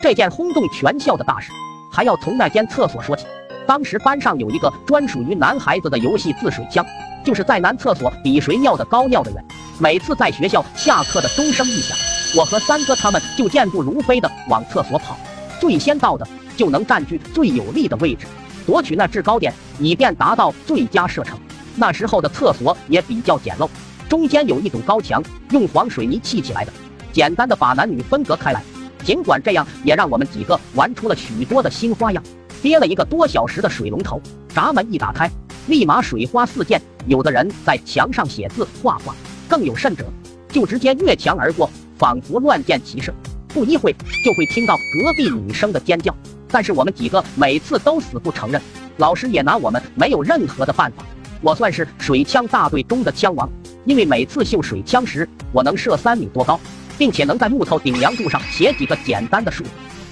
这件轰动全校的大事，还要从那间厕所说起。当时班上有一个专属于男孩子的游戏自水枪，就是在男厕所比谁尿的高、尿的远。每次在学校下课的钟声一响，我和三哥他们就健步如飞的往厕所跑，最先到的就能占据最有利的位置，夺取那制高点，以便达到最佳射程。那时候的厕所也比较简陋，中间有一堵高墙，用黄水泥砌起来的，简单的把男女分隔开来。尽管这样，也让我们几个玩出了许多的新花样。憋了一个多小时的水龙头，闸门一打开，立马水花四溅。有的人在墙上写字画画，更有甚者，就直接越墙而过，仿佛乱箭齐射。不一会就会听到隔壁女生的尖叫，但是我们几个每次都死不承认，老师也拿我们没有任何的办法。我算是水枪大队中的枪王，因为每次秀水枪时，我能射三米多高，并且能在木头顶梁柱上写几个简单的数。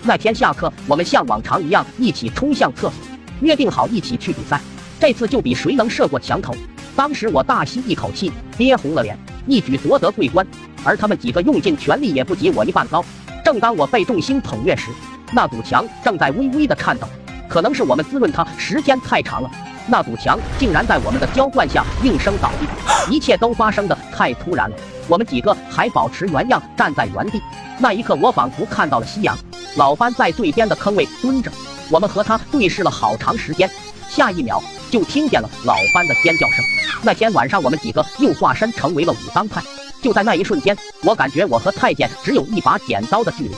那天下课，我们像往常一样一起冲向厕所，约定好一起去比赛。这次就比谁能射过墙头。当时我大吸一口气，憋红了脸，一举夺得桂冠。而他们几个用尽全力也不及我一半高。正当我被众星捧月时，那堵墙正在微微的颤抖。可能是我们滋润它时间太长了，那堵墙竟然在我们的浇灌下应声倒地。一切都发生的太突然了，我们几个还保持原样站在原地。那一刻，我仿佛看到了夕阳。老班在最边的坑位蹲着，我们和他对视了好长时间。下一秒，就听见了老班的尖叫声。那天晚上，我们几个又化身成为了武当派。就在那一瞬间，我感觉我和太监只有一把剪刀的距离。